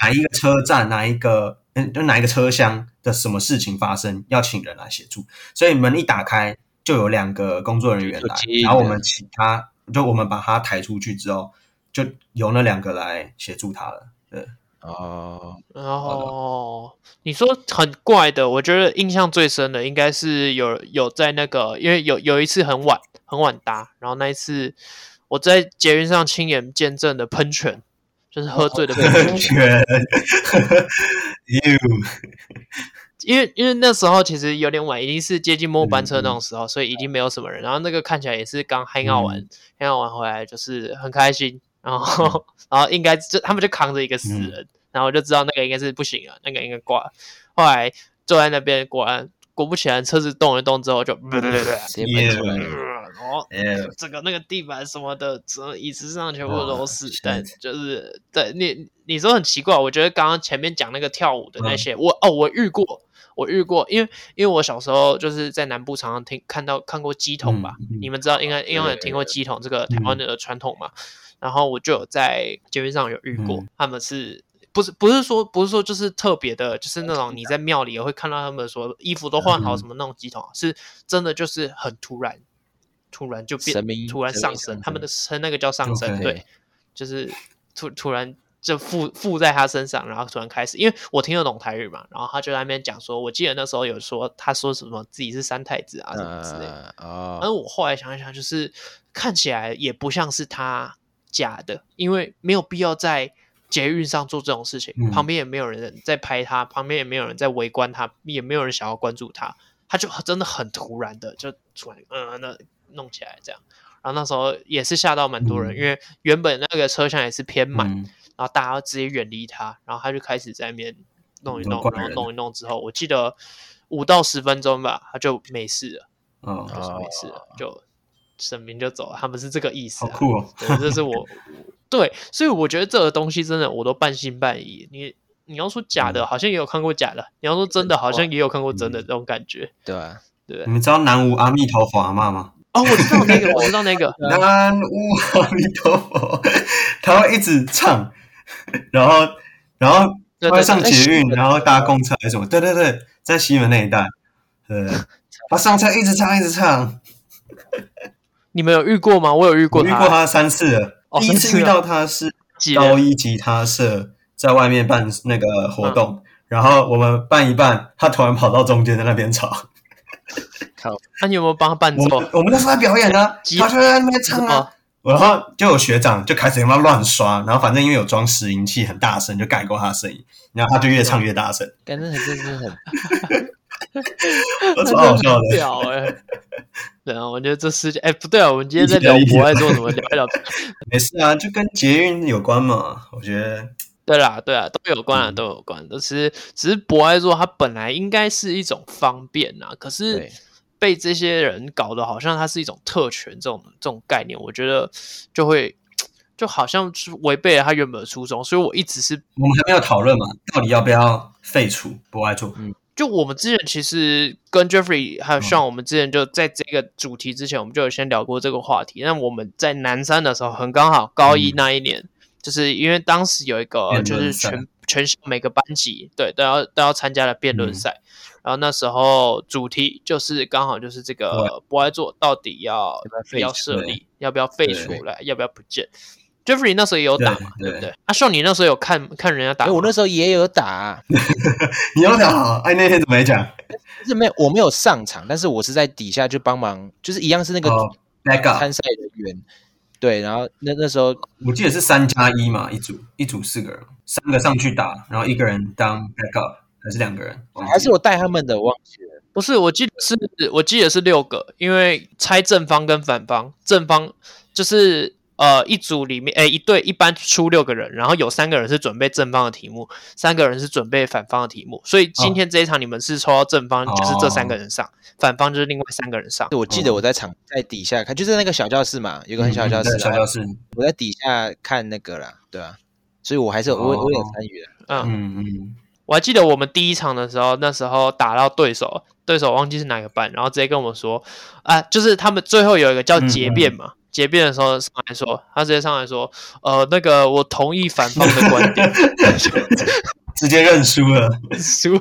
哪一个车站、哪一个嗯，就哪一个车厢的什么事情发生，要请人来协助。所以门一打开，就有两个工作人员来，然后我们请他，就我们把他抬出去之后，就由那两个来协助他了。对。哦，然后你说很怪的，我觉得印象最深的应该是有有在那个，因为有有一次很晚很晚搭，然后那一次我在捷运上亲眼见证的喷泉，就是喝醉的喷泉。因为因为那时候其实有点晚，已经是接近末班车那种时候，所以已经没有什么人。然后那个看起来也是刚 hang out 完，hang out 完回来就是很开心。然后，然后应该就他们就扛着一个死人，嗯、然后就知道那个应该是不行了，那个应该挂了。后来坐在那边，果然果不其然，车子动一动之后就，对对对，直接喷出来了。哦，整个那个地板什么的，整个椅子上全部都是。但就是对你你说很奇怪，我觉得刚刚前面讲那个跳舞的那些，嗯、我哦我遇过，我遇过，因为因为我小时候就是在南部常常听看到看过鸡桶吧，嗯、你们知道应该应该有听过鸡桶这个台湾的传统嘛。嗯然后我就有在街边上有遇过，嗯、他们是不是不是说不是说就是特别的，就是那种你在庙里也会看到他们说衣服都换好什么那种鸡桶，嗯、是真的就是很突然，突然就变明突然上升，他们的称那个叫上升，Okay. 对，就是突突然就附附在他身上，然后突然开始，因为我听得懂台语嘛，然后他就在那边讲说，我记得那时候有说他说什么自己是三太子啊什么之类的，哦，而我后来想一想，就是看起来也不像是他。假的，因为没有必要在捷运上做这种事情，嗯、旁边也没有人在拍他，旁边也没有人在围观他，也没有人想要关注他，他就真的很突然的就突然嗯那弄起来这样，然后那时候也是吓到蛮多人，嗯、因为原本那个车厢也是偏满，嗯、然后大家直接远离他，然后他就开始在那边弄一弄，然后弄一弄之后，我记得五到十分钟吧，他就没事了，嗯，就是没事了，就。神明就走了，他们是这个意思、啊。好酷哦！对，这是我 对，所以我觉得这个东西真的我都半信半疑。你你要说假的，好像也有看过假的；你要说真的，好像也有看过真的这种感觉。对啊，对。你们知道南无阿弥陀佛阿嬷吗？哦，我知道那个，我知道那个 南无阿弥陀佛，他会一直唱，然后然后他会上捷运，然后搭公车还是什么？对对对，在西门那一带，呃，他上车一直唱一直唱。你们有遇过吗？我有遇过他，遇过他三次了。哦、第一次遇到他是高一吉他社在外面办那个活动，嗯、然后我们办一办，他突然跑到中间在那边吵。靠！那、啊、你有没有帮他伴奏？我们那时候在表演呢，他就在那边唱啊。然后就有学长就开始他妈乱刷，然后反正因为有装拾音器，很大声，就盖过他的声音，然后他就越唱越大声。感觉很真是很，我超好笑的。屌哎！对啊，我觉得这世界哎不对啊，我们今天在聊国外做什么聊一聊？没事啊，就跟捷运有关嘛。我觉得对啦，对啊，都有关啊，都有关。都是只是博爱座，它本来应该是一种方便啊，可是。被这些人搞得好像它是一种特权，这种这种概念，我觉得就会就好像是违背了他原本的初衷，所以我一直是我们还没有讨论嘛，到底要不要废除博爱座？嗯，就我们之前其实跟 Jeffrey 还有像我们之前就在这个主题之前，我们就有先聊过这个话题。那我们在南山的时候，很刚好高一那一年，嗯、就是因为当时有一个就是全全校每个班级对都要都要参加的辩论赛。嗯然后那时候主题就是刚好就是这个博爱座到底要不要设立，要不要废除来，要不要不见？Jeffrey 那时候也有打嘛，对不对？阿秀，你那时候有看看人家打？我那时候也有打。你有打？哎，那天怎么没讲？是没有，我没有上场，但是我是在底下就帮忙，就是一样是那个参赛人员。对，然后那那时候我记得是三加一嘛，一组一组四个人，三个上去打，然后一个人当 backup。还是两个人，还是我带他们的？忘记了，不是，我记得是，我记得是六个，因为拆正方跟反方，正方就是呃一组里面，诶一队一般出六个人，然后有三个人是准备正方的题目，三个人是准备反方的题目，所以今天这一场你们是抽到正方，哦、就是这三个人上，反方就是另外三个人上。我记得我在场在底下看，就是那个小教室嘛，有个很小教室，嗯、小教室，我在底下看那个啦，对啊，所以我还是有、哦、我我有参与的，嗯。嗯嗯。我还记得我们第一场的时候，那时候打到对手，对手忘记是哪个班，然后直接跟我们说，啊，就是他们最后有一个叫结辩嘛，结辩的时候上来说，他直接上来说，呃，那个我同意反方的观点，直接认输了，输，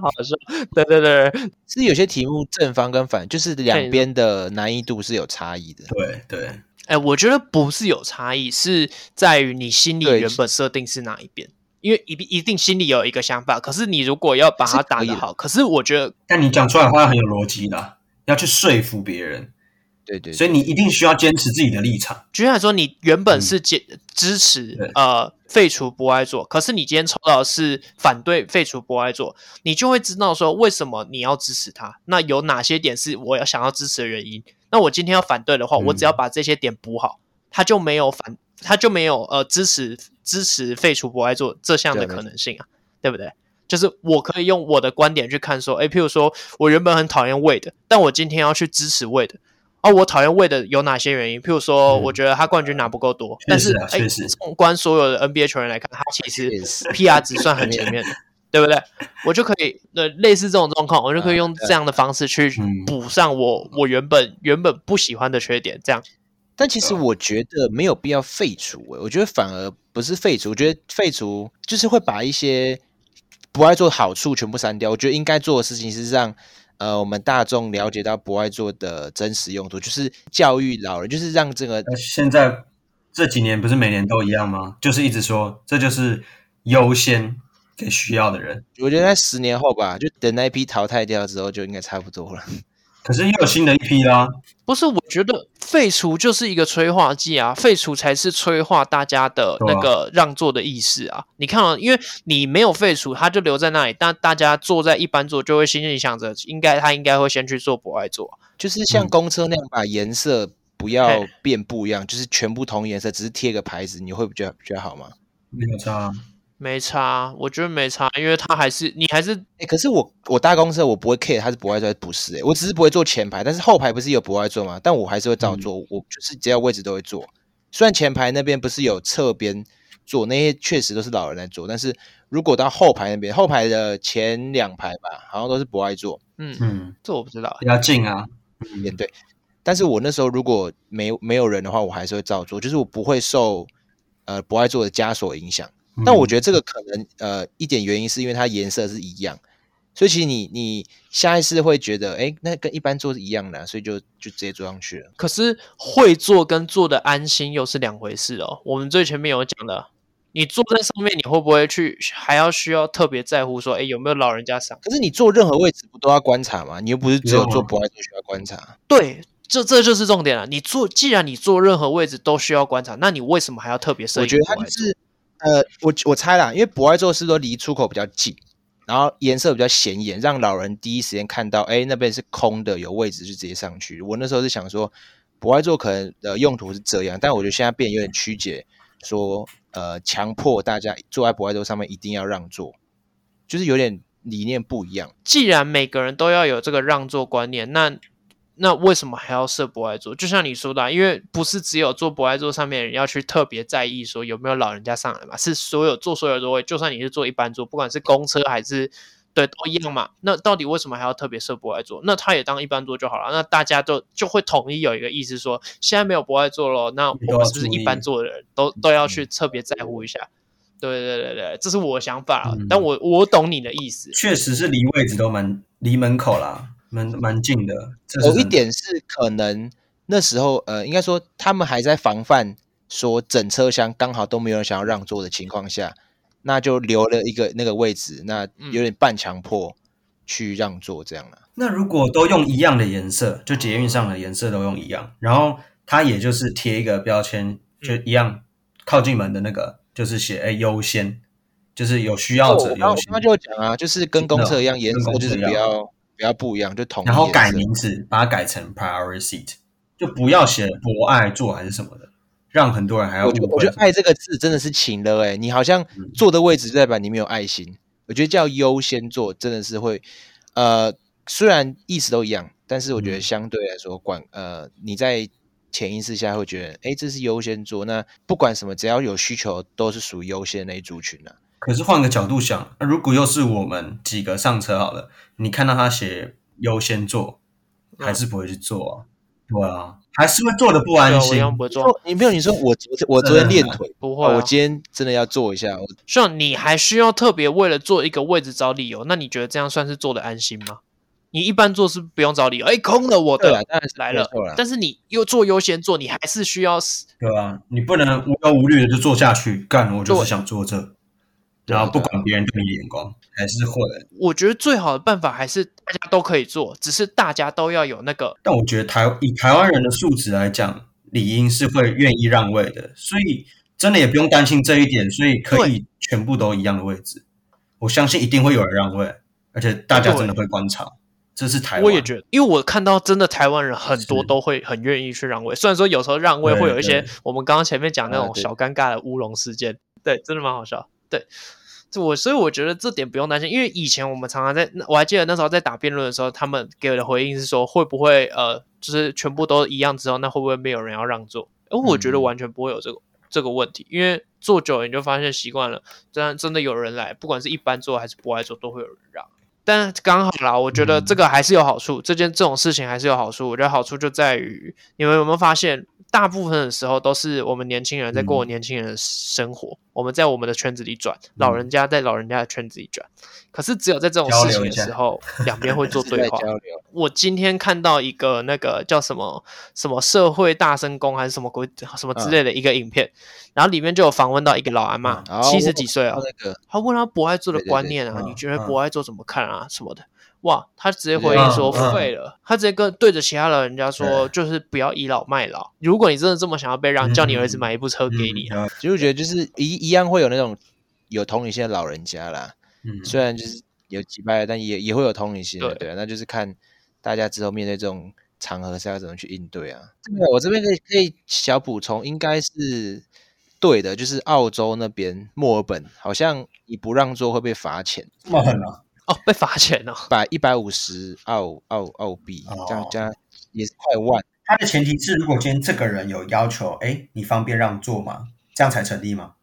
好笑，对对对，是有些题目正方跟反，就是两边的难易度是有差异的，对对，哎、欸，我觉得不是有差异，是在于你心里原本设定是哪一边。因为一一定心里有一个想法，可是你如果要把它打得好，可是我觉得，但你讲出来的话很有逻辑的，要去说服别人，对对，所以你一定需要坚持自己的立场。举例来说，你原本是坚支持呃废除博爱座，可是你今天抽到的是反对废除博爱座，你就会知道说为什么你要支持他，那有哪些点是我要想要支持的原因？那我今天要反对的话，我只要把这些点补好，他就没有反。他就没有呃支持支持废除博爱座这项的可能性啊，对，对不对？就是我可以用我的观点去看说，诶，譬如说我原本很讨厌 Wade，但我今天要去支持 Wade，哦，我讨厌 Wade 有哪些原因？譬如说，我觉得他冠军拿不够多，嗯、但是哎，纵观所有的 NBA 球员来看，他其实 PR 值算很前面的，对不对？我就可以呃类似这种状况，我就可以用这样的方式去补上我我原本原本不喜欢的缺点，这样。但其实我觉得没有必要废除，欸，我觉得反而不是废除，我觉得废除就是会把一些不爱做的好处全部删掉。我觉得应该做的事情是让呃我们大众了解到博爱座的真实用途，就是教育老人，就是让这个现在这几年不是每年都一样吗？就是一直说这就是优先给需要的人。我觉得在十年后吧，就等那一批淘汰掉之后，就应该差不多了。可是又有新的一批啦，不是？我觉得废除就是一个催化剂啊，废除才是催化大家的那个让座的意识啊。啊你看啊，因为你没有废除，他就留在那里，但大家坐在一般座就会心里想着，应该他应该会先去做博爱座，就是像公车那样，把颜色不要变不一样，嗯、就是全部同颜色，只是贴个牌子，你会比较比较好吗？没有差。没差，我觉得没差，因为他还是你还是哎、欸，可是我我搭公车我不会 care 他是不爱座还是不是我只是不会坐前排，但是后排不是有不爱座吗？但我还是会照坐，嗯、我就是只要位置都会坐。虽然前排那边不是有侧边坐，那些确实都是老人在坐，但是如果到后排那边，后排的前两排吧，好像都是不爱坐。嗯嗯，这我不知道，比较近啊，也对。但是我那时候如果没没有人的话，我还是会照做，就是我不会受呃不爱座的枷锁影响。但我觉得这个可能呃一点原因是因为它颜色是一样，所以其实你你下意识会觉得，哎，那跟一般做是一样的，所以就就直接做上去了。可是会做跟做的安心又是两回事哦。我们最前面有讲的。你坐在上面，你会不会去还要需要特别在乎说，哎，有没有老人家上？可是你坐任何位置不都要观察吗？你又不是只有坐不爱座需要观察。对，这这就是重点了。你坐，既然你坐任何位置都需要观察，那你为什么还要特别设计？我觉得它就是，呃，我我猜啦，因为博爱座是说离出口比较近，然后颜色比较显眼，让老人第一时间看到，哎，那边是空的，有位置就直接上去。我那时候是想说，博爱座可能的用途是这样，但我觉得现在变有点曲解，说。呃，强迫大家坐在博爱座上面一定要让座，就是有点理念不一样。既然每个人都要有这个让座观念，那那为什么还要设博爱座？就像你说的，因为不是只有坐博爱座上面人要去特别在意说有没有老人家上来嘛，是所有坐所有座位，就算你是坐一般座，不管是公车还是。对，都一样嘛。那到底为什么还要特别设博爱座？那他也当一般座就好了。那大家都就会统一有一个意思说，现在没有博爱座了，那我们是不是一般座的人都都要去特别在乎一下？对对对对，这是我的想法。嗯、但我我懂你的意思，确实是离位置都蛮离门口啦，蛮蛮近的。有一点是可能那时候呃，应该说他们还在防范说整车厢刚好都没有人想要让座的情况下。那就留了一个那个位置，那有点半强迫去让座这样了。那如果都用一样的颜色，就捷运上的颜色都用一样，然后它也就是贴一个标签，就一样靠近门的那个，就是写哎优先，就是有需要者优先。那就讲啊，就是跟公车一样，颜色就是不要不要不一样，就同。然后改名字，把它改成 priority seat，就不要写博爱座还是什么的。让很多人还要。我觉得“爱”这个字真的是情了哎，你好像坐的位置就代表你没有爱心。嗯、我觉得叫优先座真的是会，呃，虽然意思都一样，但是我觉得相对来说，管呃你在潜意识下会觉得，哎，这是优先座。那不管什么，只要有需求，都是属于优先的那一族群啊。可是换个角度想，那如果又是我们几个上车好了，你看到他写优先座，还是不会去坐啊？对啊。还是会坐的不安心。不会坐。你没有你说我昨天我昨天练腿，不会、啊。我今天真的要坐一下。像你还需要特别为了坐一个位置找理由？那你觉得这样算是坐的安心吗？你一般坐是不用找理由，哎，空了我的，当然是来了。但是你又坐优先座，你还是需要。对啊，你不能无忧无虑的就坐下去干，我就是想坐这。然后不管别人对你的眼光，还是会。我觉得最好的办法还是大家都可以做，只是大家都要有那个。但我觉得台以台湾人的素质来讲，理应是会愿意让位的，所以真的也不用担心这一点，所以可以全部都一样的位置。我相信一定会有人让位，而且大家真的会观察。这是台湾，我也觉得，因为我看到真的台湾人很多都会很愿意去让位，虽然说有时候让位会有一些我们刚刚前面讲那种小尴尬的乌龙事件，对，对，真的蛮好笑，对。我所以我觉得这点不用担心，因为以前我们常常在，我还记得那时候在打辩论的时候，他们给我的回应是说，会不会呃，就是全部都一样之后，那会不会没有人要让座？而我觉得完全不会有这个、嗯、这个问题，因为坐久了你就发现习惯了，真的真的有人来，不管是一般坐还是不爱坐，都会有人让。但刚好啦，我觉得这个还是有好处，嗯、这件这种事情还是有好处。我觉得好处就在于，你们有没有发现，大部分的时候都是我们年轻人在过年轻人的生活。嗯我们在我们的圈子里转，老人家在老人家的圈子里转，可是只有在这种事情的时候，两边会做 对话。我今天看到一个那个叫什么什么社会大声公还是什么鬼什么之类的一个影片，然后里面就有访问到一个老阿嬷，七十几岁啊，他问他博爱做的观念啊，你觉得博爱做怎么看啊什么的。哇，他直接回应说废了，他直接跟对着其他老人家说，就是不要倚老卖老。如果你真的这么想要被让，叫你儿子买一部车给你。其实我觉得就是一一样会有那种有同理心的老人家啦。嗯，虽然就是有几百，但也也会有同理心的，对啊。那就是看大家之后面对这种场合是要怎么去应对啊。对，我这边可以可以小补充，应该是对的，就是澳洲那边墨尔本好像你不让座会被罚钱。这么狠啊！哦，被罚钱了，百一百五十澳澳澳币，这样加也是快万。他的前提是，如果今天这个人有要求，哎，你方便让座吗？这样才成立吗？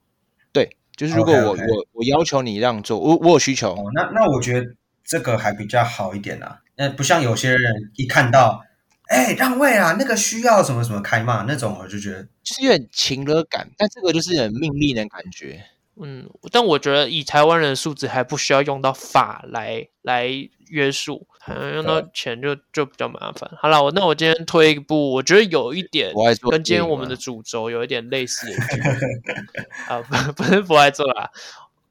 对，就是如果我 okay, okay. 我我要求你让座，我我有需求。哦，那那我觉得这个还比较好一点啊。那不像有些人一看到，哎，让位啊，那个需要什么什么开骂那种，我就觉得就是有点情勒感，但这个就是有点命令的感觉。嗯，但我觉得以台湾人的素质还不需要用到法来来约束，好像用到钱就就比较麻烦。好了，我那我今天推一部，我觉得有一点跟今天我们的主轴有一点类似的剧 啊，不不是不爱做啦，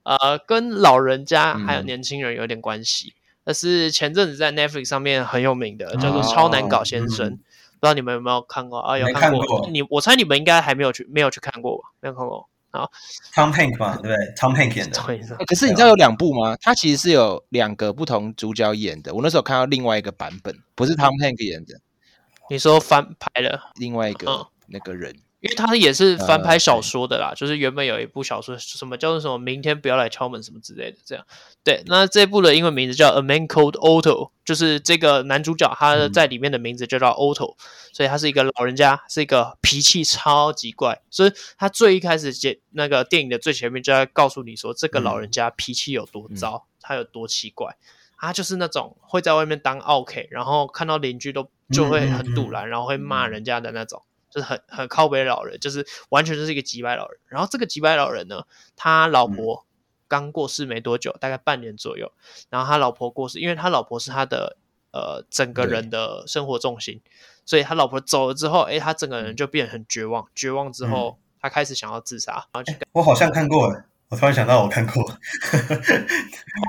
呃，跟老人家还有年轻人有点关系。那、嗯、是前阵子在 Netflix 上面很有名的，叫做《超难搞先生》，哦嗯、不知道你们有没有看过啊？有看过？看过你我猜你们应该还没有去，没有去看过吧？没有看过。好，Tom Hanks 嘛，对不对？Tom Hanks 演的。可是你知道有两部吗？他其实是有两个不同主角演的。我那时候看到另外一个版本，不是 Tom Hanks 演的。你说翻拍了另外一个那个人。因为他也是翻拍小说的啦，呃、就是原本有一部小说，什么叫做什么明天不要来敲门什么之类的，这样。对，那这部的英文名字叫《A Man Called Otto》，就是这个男主角他在里面的名字就叫 Otto，、嗯、所以他是一个老人家，是一个脾气超级怪。所以他最一开始接那个电影的最前面就在告诉你说，这个老人家脾气有多糟，嗯、他有多奇怪。他就是那种会在外面当 OK，，然后看到邻居都就会很赌烂，然后会骂人家的那种。就是很很靠北老人，就是完全就是一个几百老人。然后这个几百老人呢，他老婆刚过世没多久，大概半年左右。然后他老婆过世，因为他老婆是他的呃整个人的生活重心，所以他老婆走了之后，哎，他整个人就变得很绝望。绝望之后，他开始想要自杀。然后就，我好像看过，我突然想到我看过。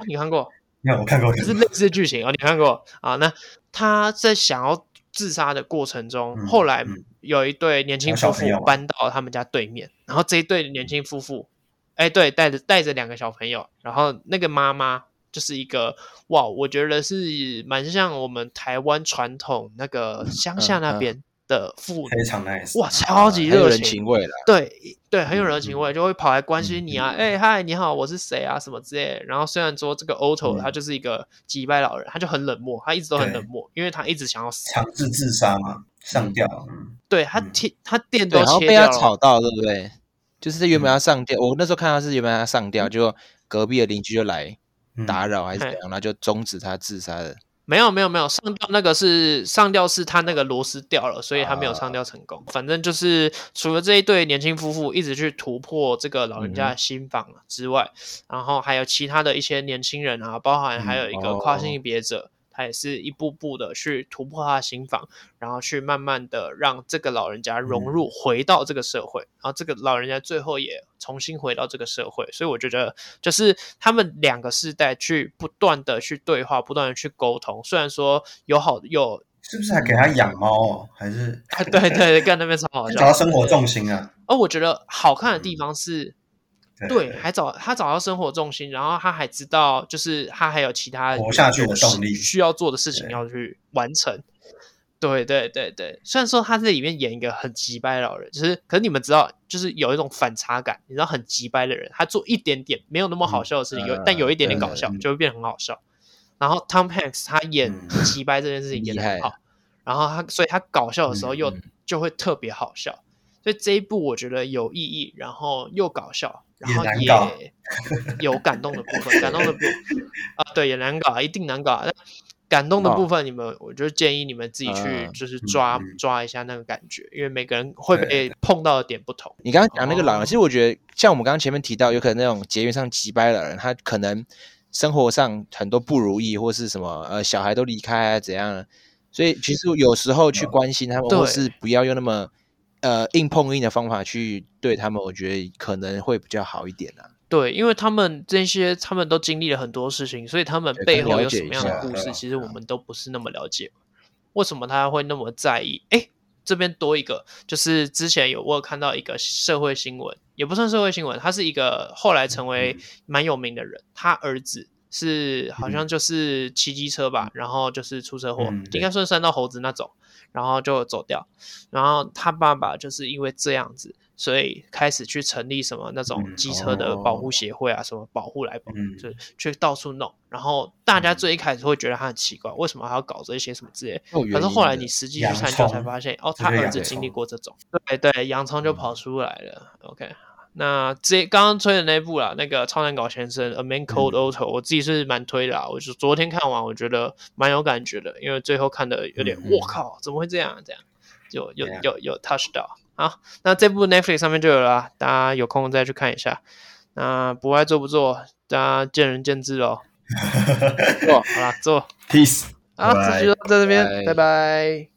你看过？你看，我看过，是类似的剧情啊。你看过啊？那他在想要自杀的过程中，后来。有一对年轻夫妇搬到他们家对面，然后这一对年轻夫妇，哎，对，带着带着两个小朋友，然后那个妈妈就是一个哇，我觉得是蛮像我们台湾传统那个乡下那边的妇女，非常 nice，哇，超级热情，情味对对，很有人情味，就会跑来关心你啊，哎，嗨，你好，我是谁啊，什么之类。然后虽然说这个 Otto 他就是一个机掰老人，他就很冷漠，他一直都很冷漠，因为他一直想要死，强制自杀嘛。上吊，嗯，对他电他电都然后被他吵到，对不对？就是他原本要上吊，我那时候看到是原本要上吊，就隔壁的邻居就来打扰还是怎样，然后就终止他自杀的。没有没有没有，上吊那个是上吊是他那个螺丝掉了，所以他没有上吊成功。反正就是除了这一对年轻夫妇一直去突破这个老人家的心房之外，然后还有其他的一些年轻人啊，包含还有一个跨性别者。他也是一步步的去突破他的心房，然后去慢慢的让这个老人家融入回到这个社会，嗯、然后这个老人家最后也重新回到这个社会。所以我觉得，就是他们两个世代去不断的去对话，不断的去沟通。虽然说有好有，是不是还给他养猫哦？还是对对对，干那边超好笑，找到生活重心啊。而我觉得好看的地方是。嗯对，还找他找到生活重心，然后他还知道，就是他还有其他活下去的动力，需要做的事情要去完成。对对对对，虽然说他在里面演一个很急掰的老人，就是，可是你们知道，就是有一种反差感，你知道很急掰的人，他做一点点没有那么好笑的事情，有但有一点点搞笑，就会变得很好笑。然后 Tom Hanks 他演急掰这件事情演的很好，然后他所以他搞笑的时候又就会特别好笑，所以这一部我觉得有意义，然后又搞笑。然后也 有感动的部分，感动的部分 啊，对，也难搞，一定难搞。但感动的部分，你们，我就建议你们自己去，就是抓抓一下那个感觉，因为每个人会被碰到的点不同。你刚刚讲那个老人，其实我觉得，像我们刚刚前面提到，有可能那种节约上急掰的人，他可能生活上很多不如意，或是什么呃，小孩都离开啊，怎样？所以其实有时候去关心他们，或是不要用那么。呃，硬碰硬的方法去对他们，我觉得可能会比较好一点啊。对，因为他们这些他们都经历了很多事情，所以他们背后有什么样的故事，其实我们都不是那么了解。为什么他会那么在意？哎，这边多一个，就是之前有我有看到一个社会新闻，也不算社会新闻，他是一个后来成为蛮有名的人，他儿子是好像就是骑机车吧，然后就是出车祸，应该算山道猴子那种。然后就走掉，然后他爸爸就是因为这样子，所以开始去成立什么那种机车的保护协会啊，嗯哦、什么保护来保就去到处弄。然后大家最一开始会觉得他很奇怪，为什么还要搞这些什么之类？可是后来你实际去探究才发现，哦，他儿子经历过这种，对对，洋葱就跑出来了。嗯、OK。那这刚刚推的那一部啦，那个超难搞先生，A Man Called Otto，我自己是蛮推的啦。我就昨天看完，我觉得蛮有感觉的，因为最后看的有点，我靠，怎么会这样？这样就有有有 touch 到。好，那这部 Netflix 上面就有了，大家有空再去看一下。那不爱做不做，大家见仁见智喽。做好啦，做 peace，好，这就到这边，拜拜。